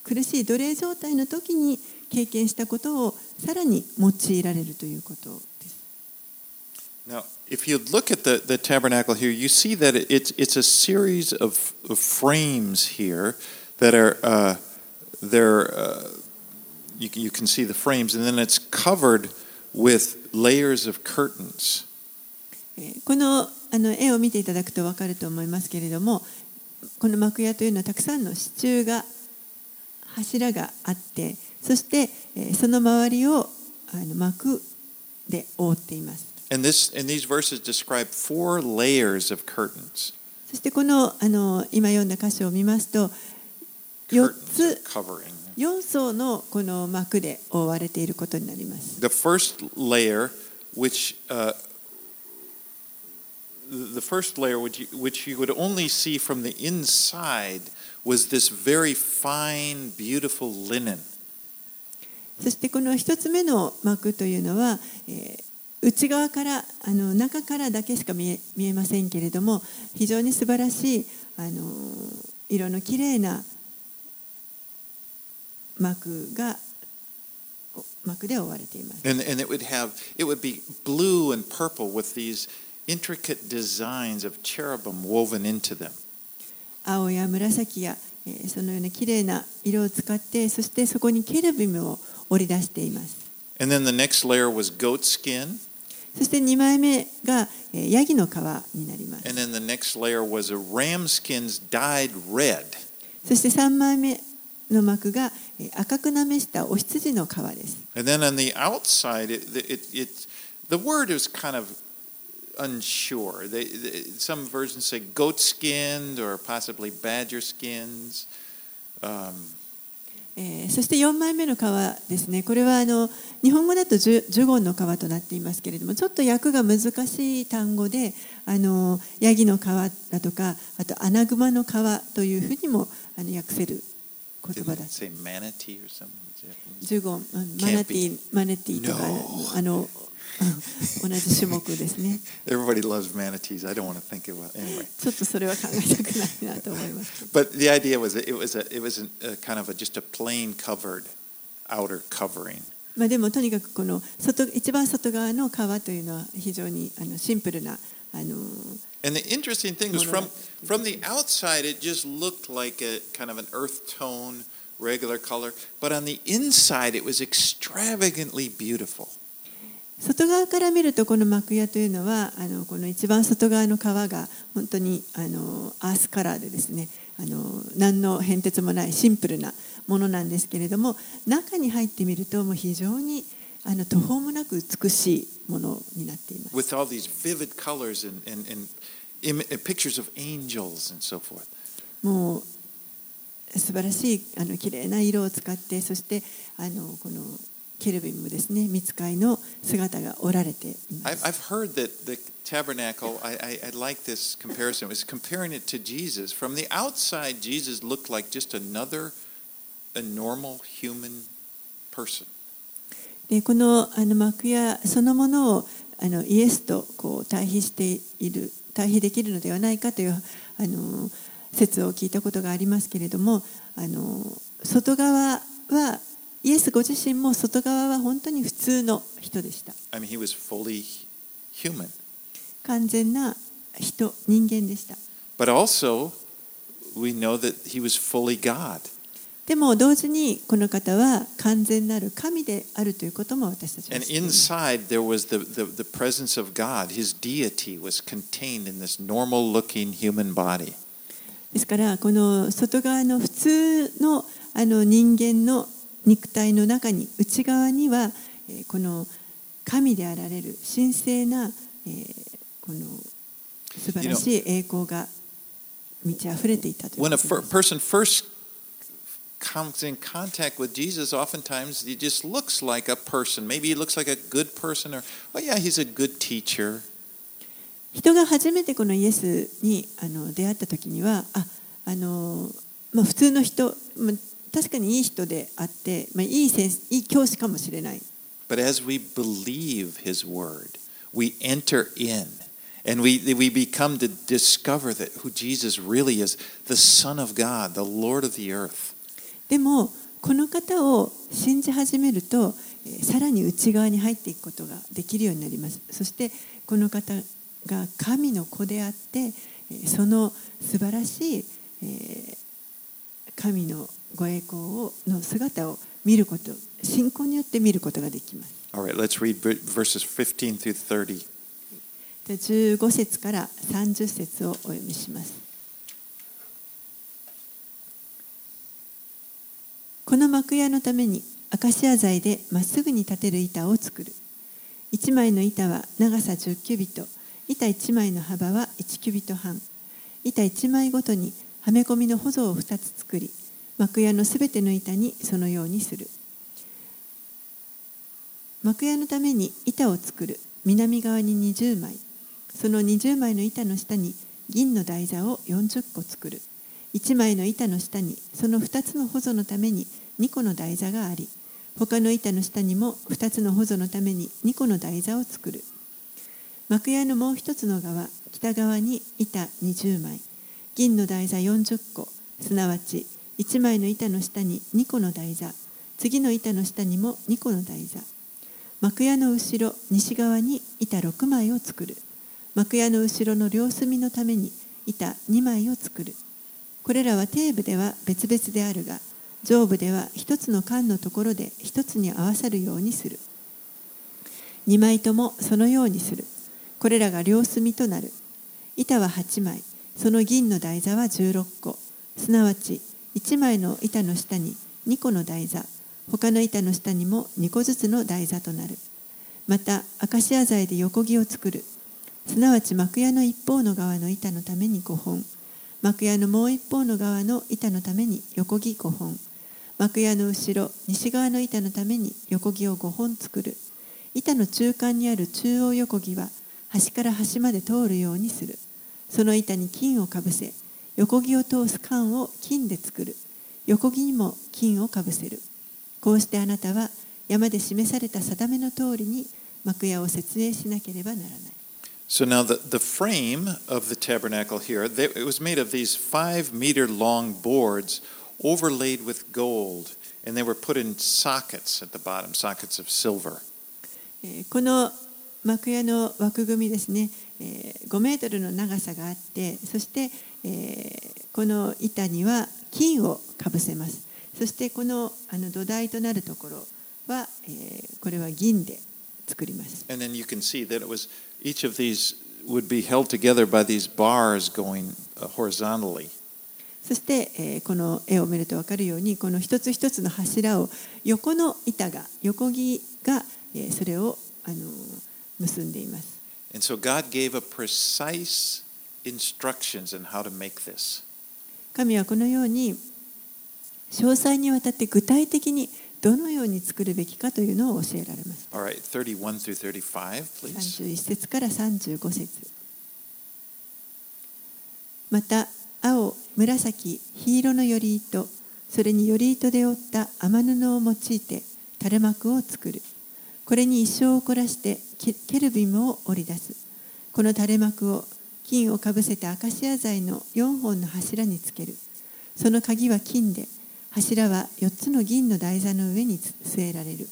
苦しい奴隷状態の時に経験したことをさらに用いられるということです。Now, if you look at the, the tabernacle here, you see that it's, it's a series of, of frames here that are, uh, they're, uh, you, you can see the frames, and then it's covered with layers of curtains. えーこのあの絵を見ていただくと分かると思いますけれどもこの幕屋というのはたくさんの支柱が柱があってそして、えーその周りをあの幕で覆っています And, this, and these verses describe four layers of curtains. そしてこのあの今読んだ箇所を見ますと4 Curtains つ covering. 4層のこの幕で覆われていることになります The first layer, which uh, the first layer, which you, which you would only see from the inside, was this very fine, beautiful linen. そしてこの一つ目の幕というのは、えー内側からあの中からだけしか見え見えませんけれども非常に素晴らしいあの色のきれいな幕が幕で覆われています。 And, and it would have, it would be blue and purple with these intricate designs of cherubim woven into them. then the next layer was goat skin. そして2枚目がヤギの皮になります。And then the next layer was a ram skins dyed red. そして3枚目の膜が赤くなめしたお羊の皮です。And then on the outside, it, it, it, the word is kind of unsure. They, they, some versions say goat skinned or possibly badger skins. Um, えーそして4枚目の皮ですねこれはあの日本語だとジュジュゴンの皮となっていますけれどもちょっと訳が難しい単語であのヤギの皮だとかあとアナグマの皮というふうにもあの訳せる言葉だ?ジュゴンうんマナティーマネティーとか No. あのうん同じ種目ですね Everybody loves manatees. I don't want to think about anyway. ちょっとそれは考えたくないなと思いますけど But the idea was that it was a it was a, a kind of a, just a plain covered outer covering. まあでもとにかくこの外一番外側の皮というのは非常にあのシンプルなあの And the interesting thing was from from the outside it just looked like a kind of an earth tone regular color, but on the inside it was extravagantly beautiful. 外側から見るとこの幕屋というのはあのこの一番外側の皮が本当にあのアースカラーでですねあの何の変哲もないシンプルなものなんですけれども中に入ってみるともう非常にあの途方もなく美しいものになっています。with all these vivid colors and, and, and uh, pictures of angels and so forth. もう素晴らしいあの綺麗な色を使ってそしてあのこのケルビムですね、見つかりの姿がおられています。でこの,あの幕屋そのものをあのイエスとこう対比している、対比できるのではないかというあの説を聞いたことがありますけれども、あの外側はイエスご自身も外側は本当に普通の人でした。I 完全な人、人間でした。でも同時にこの方は完全なる神であるということも私たちは知っています。ですから、この外側の普通の,あの人間の肉体の中に内側にはえーこの神であられる神聖なえーこの素晴らしい栄光が満ち溢れていたということです comes in contact with Jesus, oftentimes he just looks like a person. Maybe he looks like a good person, or, oh, yeah, he's a good teacher. 人が初めてこのイエスにあの出会った時にはああの、まあ、普通の人、まあ、確かにいい人であって、まあ、いい先生いい教師かもしれない But as we believe his word, we enter in. And we, we become to discover that who Jesus really is, the Son of God, the Lord of the earth. でもこの方を信じ始めるとえーさらに内側に入っていくことができるようになりますそしてこの方が神の子であってえーその素晴らしいえー神のご栄光をの姿を見ること信仰によって見ることができます。Right, let's read ver- verses 15 through 30. で15節から30節をお読みします。この幕屋のためにアカシア材でまっすぐに立てる板を作る。1枚の板は長さ10キュビト板1枚の幅は1キュビト半。板1枚ごとにはめ込みの補助を2つ作り幕屋のすべての板にそのようにする。幕屋のために板を作る。南側に20枚。その20枚の板の下に銀の台座を40個作る。1枚の板の下にその2つの補助のために2個の台座があり他の板の下にも2つの補助のために2個の台座を作る。幕屋のもう一つの側北側に板20枚。銀の台座40個。すなわち1枚の板の下に2個の台座。次の板の下にも2個の台座。幕屋の後ろ西側に板6枚を作る。幕屋の後ろの両隅のために板2枚を作る。これらは底部では別々であるが上部では一つの缶のところで一つに合わさるようにする。2枚ともそのようにする。これらが両隅となる。板は8枚その銀の台座は16個。すなわち1枚の板の下に2個の台座。他の板の下にも2個ずつの台座となる。またアカシア材で横木を作る。すなわち幕屋の一方の側の板のために5本。幕屋のもう一方の側の板のために横木5本。幕屋の後ろ西側の板のために横木を5本作る。板の中間にある中央横木は端から端まで通るようにする。その板に金をかぶせ横木を通す管を金で作る横木にも金をかぶせるこうしてあなたは山で示された定めの通りに幕屋を設営しなければならない So now the, the frame of the tabernacle here, they, it was made of these five meter long boards overlaid with gold, and they were put in sockets at the bottom, sockets of silver. えーこの幕屋の枠組みですね、えー5メートルの長さがあってそして、えーこの板には金をかぶせますそしてこのあの土台となるところは、えーこれは銀で作ります And then you can see that it was each of these would be held together by these bars going uh, horizontally. そして、えーこの絵を見ると分かるようにこの一つ一つの柱を横の板が横木が、えーそれをあの結んでいます And so God gave a precise instructions on how to make this. 神はこのように詳細にわたって具体的にどのように作るべきかというのを教えられます All right, 31 through 35, please. 31節から35節また青紫黄色のより糸それにより糸で織った雨布を用いて垂れ幕を作るこれに一生を凝らしてケケルビムを織り出すこの垂れ幕を金をかぶせたアカシア材の4本の柱につける。その鍵は金で柱は4つの銀の台座の上に据えられる。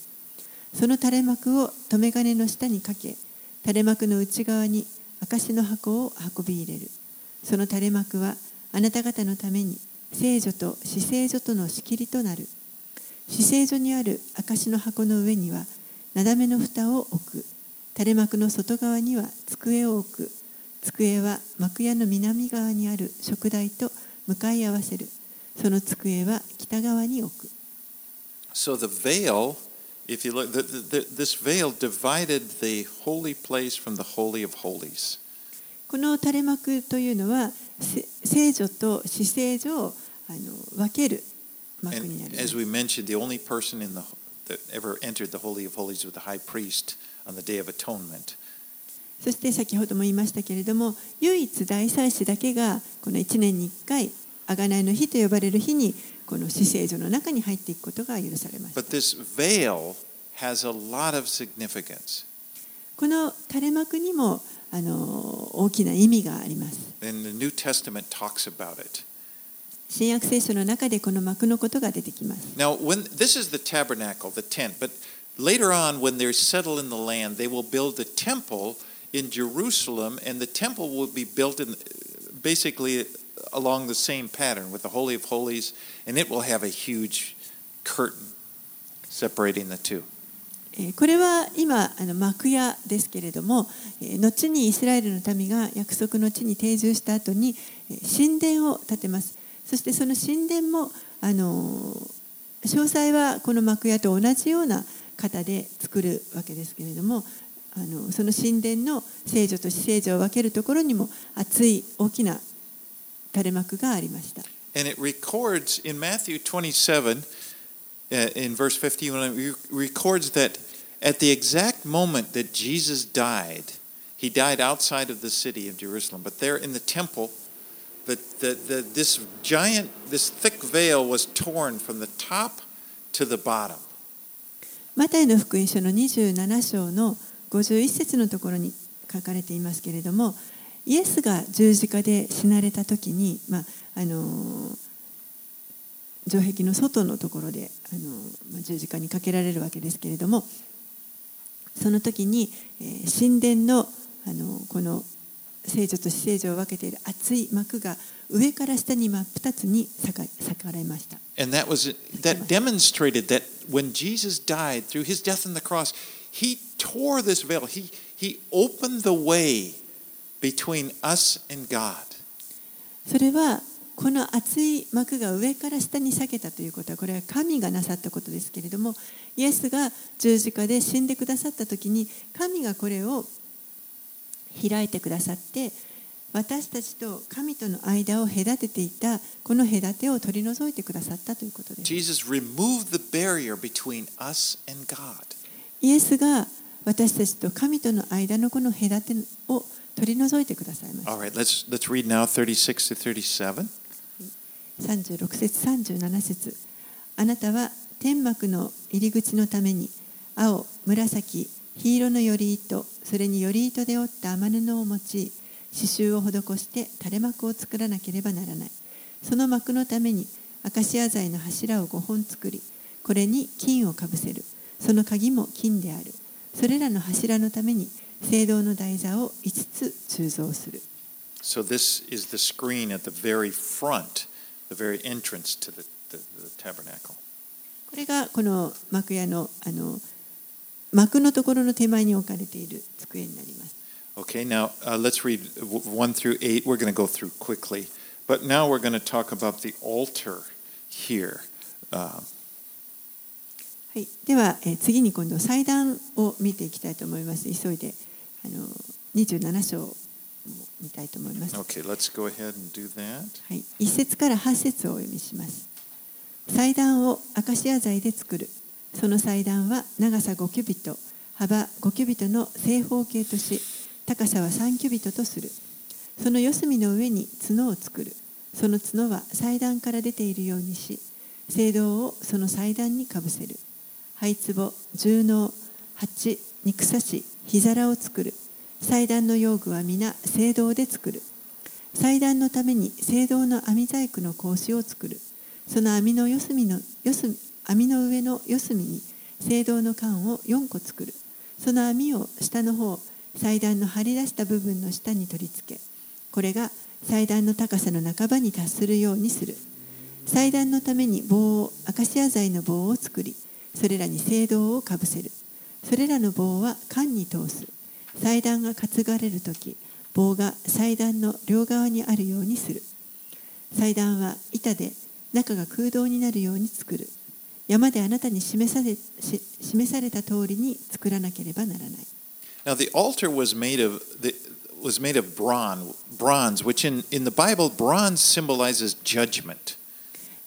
その垂れ幕を留め金の下にかけ垂れ幕の内側に証の箱を運び入れる。その垂れ幕はあなた方のために聖女と死聖所との仕切りとなる。死聖所にある証の箱の上にはなだめの蓋を置く。垂れ幕の外側には机を置く。机は幕屋の南側にある食台と向かい合わせるその机は北側に置く So the veil, if you look, the, the, this veil divided the holy place from the holy of holies. この垂れ幕というのはせ聖女と死聖女をあの分ける幕になりま as す we mentioned, the only person in the that ever entered the holy of holies was the high priest on the day of atonement. そして先ほども言いましたけれども、唯一大祭司だけがこの一年に一回、贖いの日と呼ばれる日に、この死聖所の中に入っていくことが許されました。この垂れ幕にもあの大きな意味があります。新約聖書の中でこの幕のことが出てきます。Now, when, this is the tabernacle, the tent, but later on, when they settle in the land, they will build the temple. In Jerusalem, and the temple will be built in basically along the same pattern with the Holy of Holies, and it will have a huge curtain separating the two. えこれは今あの幕屋ですけれども、え後にイスラエルの民が約束の地に定住した後にえ神殿を建てますそしてその神殿もあの詳細はこの幕屋と同じような型で作るわけですけれどもあのその神殿の聖女と死聖女を分けるところにも厚い大きな垂れ幕がありました And it records in Matthew 27, uh, in verse 51, it re- records that at the exact moment that Jesus died, He died outside of the city of Jerusalem, but there in the temple, the, the, the, this giant, this thick veil was torn from the top to the bottom. マタイの福音書の27章の51節のところに書かれていますけれどもイエスが十字架で死なれた時に、まああの城壁の外のところで、あのまあ、十字架にかけられるわけですけれどもその時に、えー、神殿のあのこの聖女と死聖女を分けている厚い幕が上から下に真っ二つに裂か裂かれました。And that was that demonstrated that when Jesus died through his death on the cross, he tore this veil. He he opened the way between us and God. それはこの厚い幕が上から下に裂けたということはこれは神がなさったことですけれどもイエスが十字架で死んでくださった時に神がこれを開いてくださって私たちと神との間を隔てていたこの隔てを取り除いてくださったということです。Jesus removed the barrier between us and God. イエスが私たちと神との間のこの隔てを取り除いてくださいました right, let's let's read now 36 to 37. 36節37節あなたは天幕の入り口のために青紫黄色のより糸それにより糸で織った雨布を用い刺繍を施して垂れ幕を作らなければならないその幕のためにアカシア材の柱を5本作りこれに金をかぶせるその鍵も金であるそれらの柱のために聖堂の台座を5つ鋳造する So this is the screen at the very front, the very entrance to the, the, the tabernacle. これがこの幕屋のあの幕のところの手前に置かれている机になります。Okay, now uh, let's read w- 1 through 8. We're going to go through quickly. But now we're going to talk about the altar here. Uh, はい、では、えー次に今度祭壇を見ていきたいと思います。急いであの27章を見たいと思います。okay. はい、1節から8節をお読みします。祭壇をアカシア材で作る。その祭壇は長さ5キュビット、幅5キュビットの正方形とし、高さは3キュビットとする。その四隅の上に角を作る。その角は祭壇から出ているようにし、聖堂をその祭壇にかぶせる。灰壺、重能、鉢、肉刺し、火皿を作る。祭壇の用具は皆聖堂で作る。祭壇のために聖堂の網細工の格子を作る。その網の四隅の四隅網の上の四隅に聖堂の缶を4個作る。その網を下の方、祭壇の張り出した部分の下に取り付け、これが祭壇の高さの半ばに達するようにする。祭壇のために棒を、アカシア材の棒を作り、それらに聖堂をかぶせる。それらの棒は缶に通す。祭壇が担がれるとき、棒が祭壇の両側にあるようにする。祭壇は板で中が空洞になるように作る。山であなたに示されし示された通りに作らなければならない。Now the altar was made of the, was made of bronze, bronze, which in, in the Bible, bronze symbolizes judgment.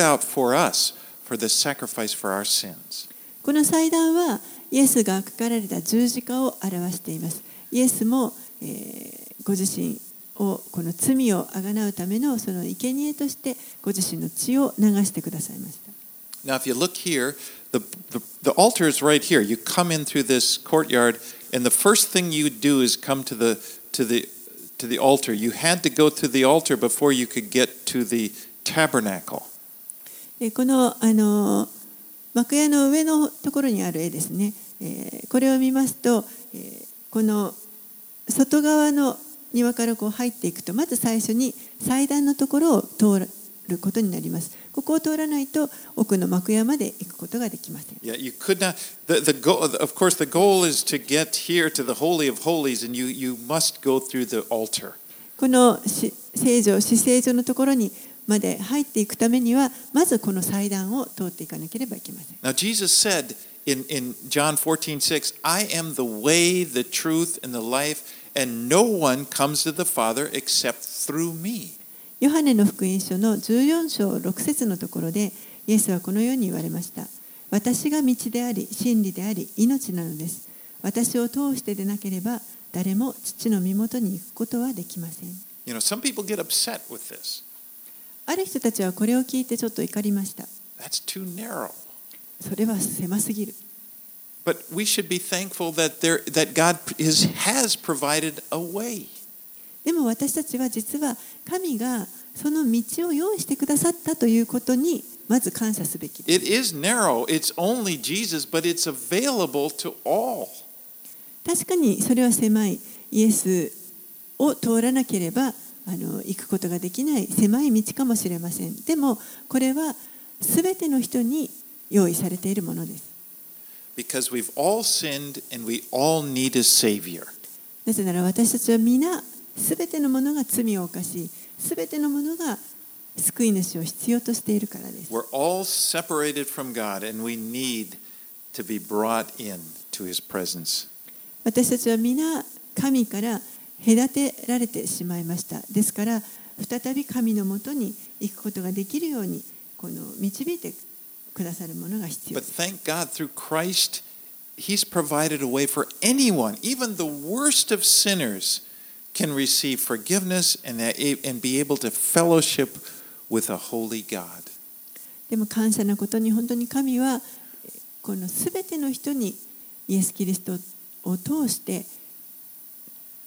out for us for the sacrifice for our sins. この祭壇はイエスが書かれた十字架を表しています。イエスも、えーご自身をこの罪をあがなうためのその生贄としてご自身の血を流してくださいました。 Now, if you look here, the, the, the altar is right here. You come in through this courtyard, and the first thing you do is come to the, to the, to the altar. You had to go to the altar before you could get to the tabernacle. でこのあの幕屋の上のところにある絵ですね、えーこれを見ますと、えーこの外側の庭からこう入っていくとまず最初に祭壇のところを通るることになります。ここを通らないと奥の幕屋まで行くことができません。Yeah, you could not. The, the goal, of course, the goal is to get here to the Holy of Holies, and you, you must go through the altar. このし聖女、死聖所のところにまで入っていくためには、まずこの祭壇を通っていかなければいけません。Now, Jesus said in, in John 14, 6, I am the way, the truth, and the life, and no one comes to the Father except through me. ヨハネの福音書の14章6節のところで、イエスはこのように言われました。私が道であり、真理であり、命なのです。私を通してでなければ、誰も父の身元に行くことはできません。You know, some people get upset with this. ある人たちはこれを聞いてちょっと怒りました。それは狭すぎる。But we should be thankful that, there, that God is, has provided a way. でも私たちは実は神がその道を用意してくださったということにまず感謝すべきです。It is narrow. It's only Jesus, but it's available to all. 確かにそれは狭いイエスを通らなければあの行くことができない狭い道かもしれません。でもこれは全ての人に用意されているものです。なぜなら私たちは皆全てのものが罪を犯し全てのものが救い主を必要としているからです。私たちは皆神か神から隔てられてしまいましたですから再び神のもとに行くことができるようにこの導いてくださるものが必要 But です thank God through Christ, He's provided a way for anyone, even the worst of sinners, can receive forgiveness and, and be able to fellowship with a holy God. でも感謝なことに本当に神はこの全ての人にイエス・キリストを通して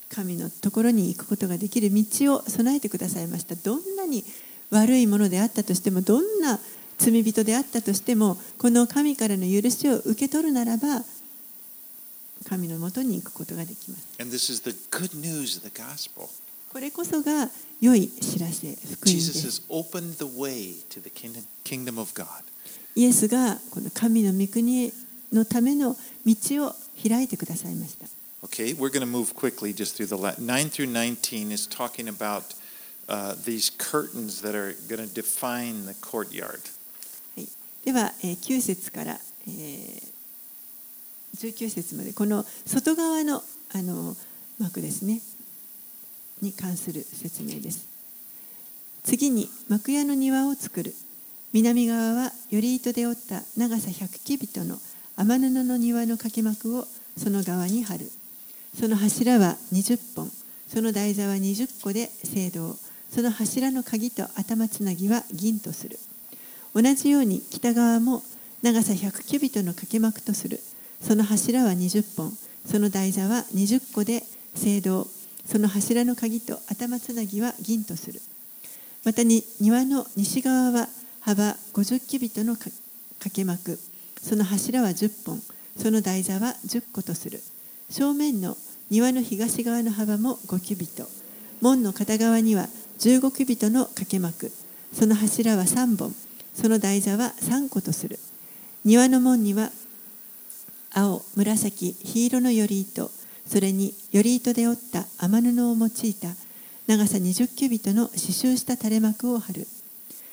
神のところに行くことができる道を備えてくださいましたどんなに悪いものであったとしてもどんな罪人であったとしてもこの神からの許しを受け取るならば神のもとに行くことができます.これこそが良い知らせ福音です.イエスがこの神の御国のための道を開いてくださいました。Okay, we're going to move quickly just through the la- 9 through 19 is talking about uh, these curtains that are going to define the courtyard. では、えー9節から、えー19節までこの外側のあの幕ですねに関する説明です。次に幕屋の庭を作る南側は頼糸で折った長さ100キビトの天布の庭の掛け幕をその側に張るその柱は20本。その台座は20個で青銅その柱の鍵と頭つなぎは銀とする。同じように北側も長さ100キュビトの掛け幕とする。その柱は20本。その台座は20個で青銅その柱の鍵と頭つなぎは銀とする。またに庭の西側は幅50キュビトのか掛け幕。その柱は10本。その台座は10個とする。正面の庭の東側の幅も5キュビト。門の片側には15キュビトの掛け幕。その柱は3本。その台座は3個とする。庭の門には青紫黄色の頼糸。それに頼糸で折った天布を用いた長さ20キュビトの刺繍した垂れ幕を張る。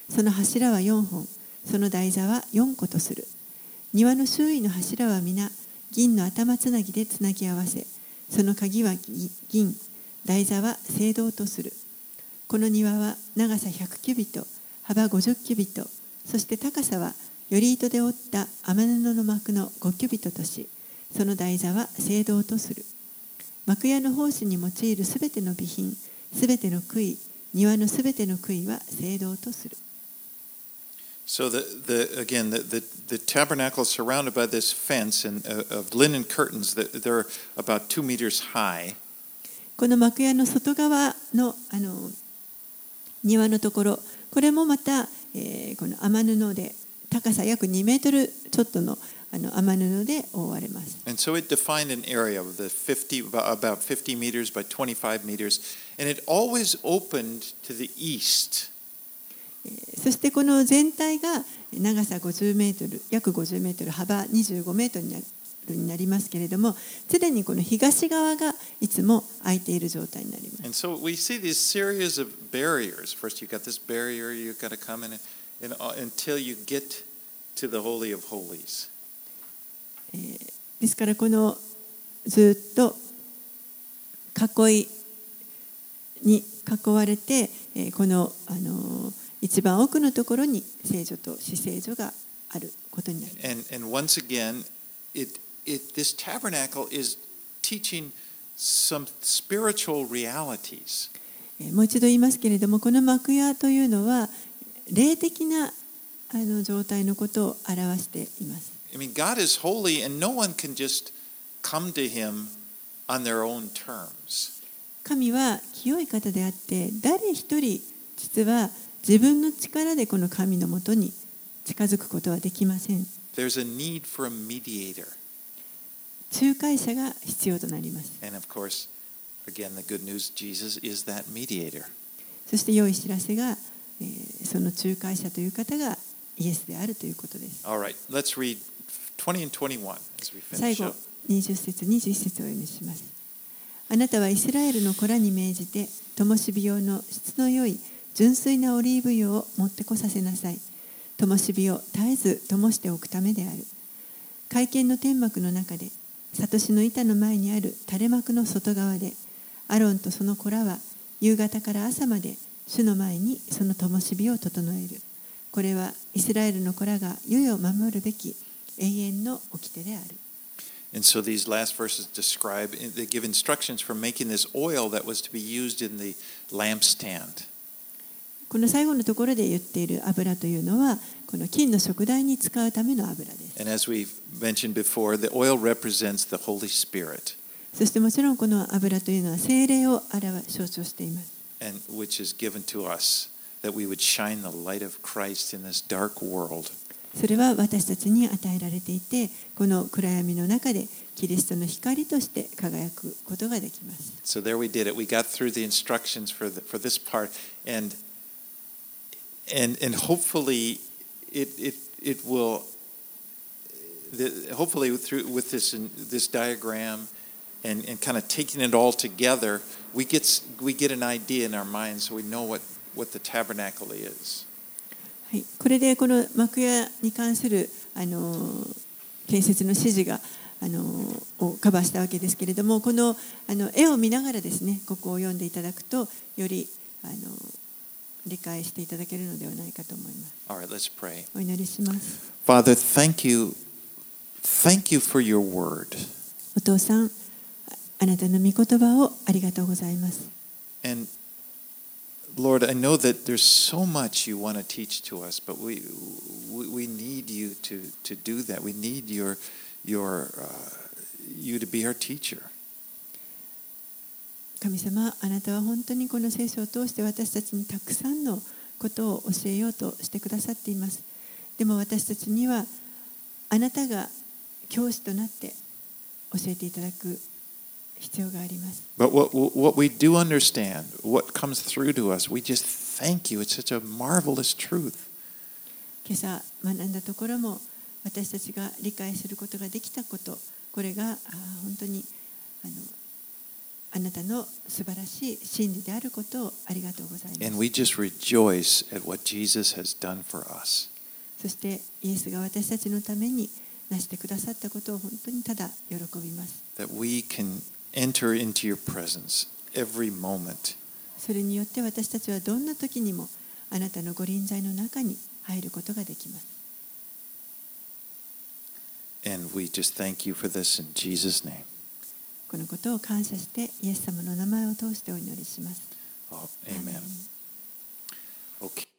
その柱は4本。その台座は4個とする。庭の周囲の柱は皆銀の頭つなぎでつなぎ合わせ。その鍵は銀台座は青銅とする。この庭は長さ100キュビト幅50キュビトそして高さは頼糸で折った天布の幕の5キュビトとしその台座は青銅とする。幕屋の奉仕に用いるすべての備品すべての杭庭のすべての杭は青銅とする。So the, the again the, the, the tabernacle is surrounded by this fence and uh, of linen curtains that they're about two meters high. この幕屋の外側のあの庭のところこれもまた、えーこの天布で高さ約2メートルちょっとのあの天布で覆われます。 And so it defined an area of the 50 about 50 meters by 25 meters, and it always opened to the east. そしてこの全体が長さ50メートル、約50メートル、幅25メートルになる。になりますけれども、すでにこの東側がいつも空いている状態になります。So、ですから、このずっと囲いに囲われて、この、あの、一番奥のところに聖女と死聖女があることになります。And, and once again, it, it, this tabernacle is teaching some spiritual realities. えーもう一度言いますけれどもこの幕屋というのは霊的なあの状態のことを表しています。I mean, God is holy, and no one can just come to Him on their own terms. 神は清い方であって誰一人実は自分の力でこの神のもとに近づくことはできません。There's a need for a mediator. 仲介者が必要となります。And of course, again, the good news Jesus is that mediator. そして良い知らせが、えーその仲介者という方がイエスであるということです。All right, let's read 20 and 21 as we 最 finish 後 up. 20節21節をお読みします。あなたはイスラエルの子らに命じて灯火用の質の良い純粋なオリーブ油を持ってこさせなさい。灯火を絶えず灯しておくためである。会見の天幕の中で、サトシの板の前にある垂れ幕の外側で、アロンとその子らは夕方から朝まで主の前にその灯火を整える。これはイスラエルの子らが世を守るべき永遠の掟である。And so these last verses describe, they give instructions for making this oil that was to be used in the lampstand. この最後のところで言っている油というのはこの金の食材に使うための油です。Before, そしてもちろんこの油というのは精霊を表象徴しています。Us, それは私たちに与えられていてこの暗闇の中でキリストの光として輝くことができます。So and and hopefully it it it will. The, hopefully through with this this diagram and, and kind of taking it all together, we get s- we get an idea in our minds, so we know what what the tabernacle is. はい、これでこの幕屋に関するあの建設の指示があのをカバーしたわけですけれどもこのあの絵を見ながらですねここを読んでいただくとよりあの 理解していただけるのではないかと思います。 All right, let's pray. お祈りします。 Father, thank you, thank you for your word, お父さん、ああなたの御言葉をありがとうございます。 and Lord, I know that there's so much you want to teach to us, but we we, we need you to to do that. We need your your uh, you to be our teacher. 神様、あなたは本当にこの聖書を通して私たちにたくさんのことを教えようとしてくださっています。でも私たちにはあなたが教師となって教えていただく必要があります。But what what we do understand, what comes through to us, we just thank you. It's such a marvelous truth. 今朝学んだところも私たちが理解することができたこと、これが本当にあのあなたの素晴らしい真理であることをありがとうございます。そして、イエスが私たちのためになしてくださったことを本当にただ喜びます。それによって私たちはどんな時にもあなたのご臨在の中に入ることができます。And we just thank you for. このことを感謝してイエス様の名前を通してお祈りします。Oh, amen. Okay.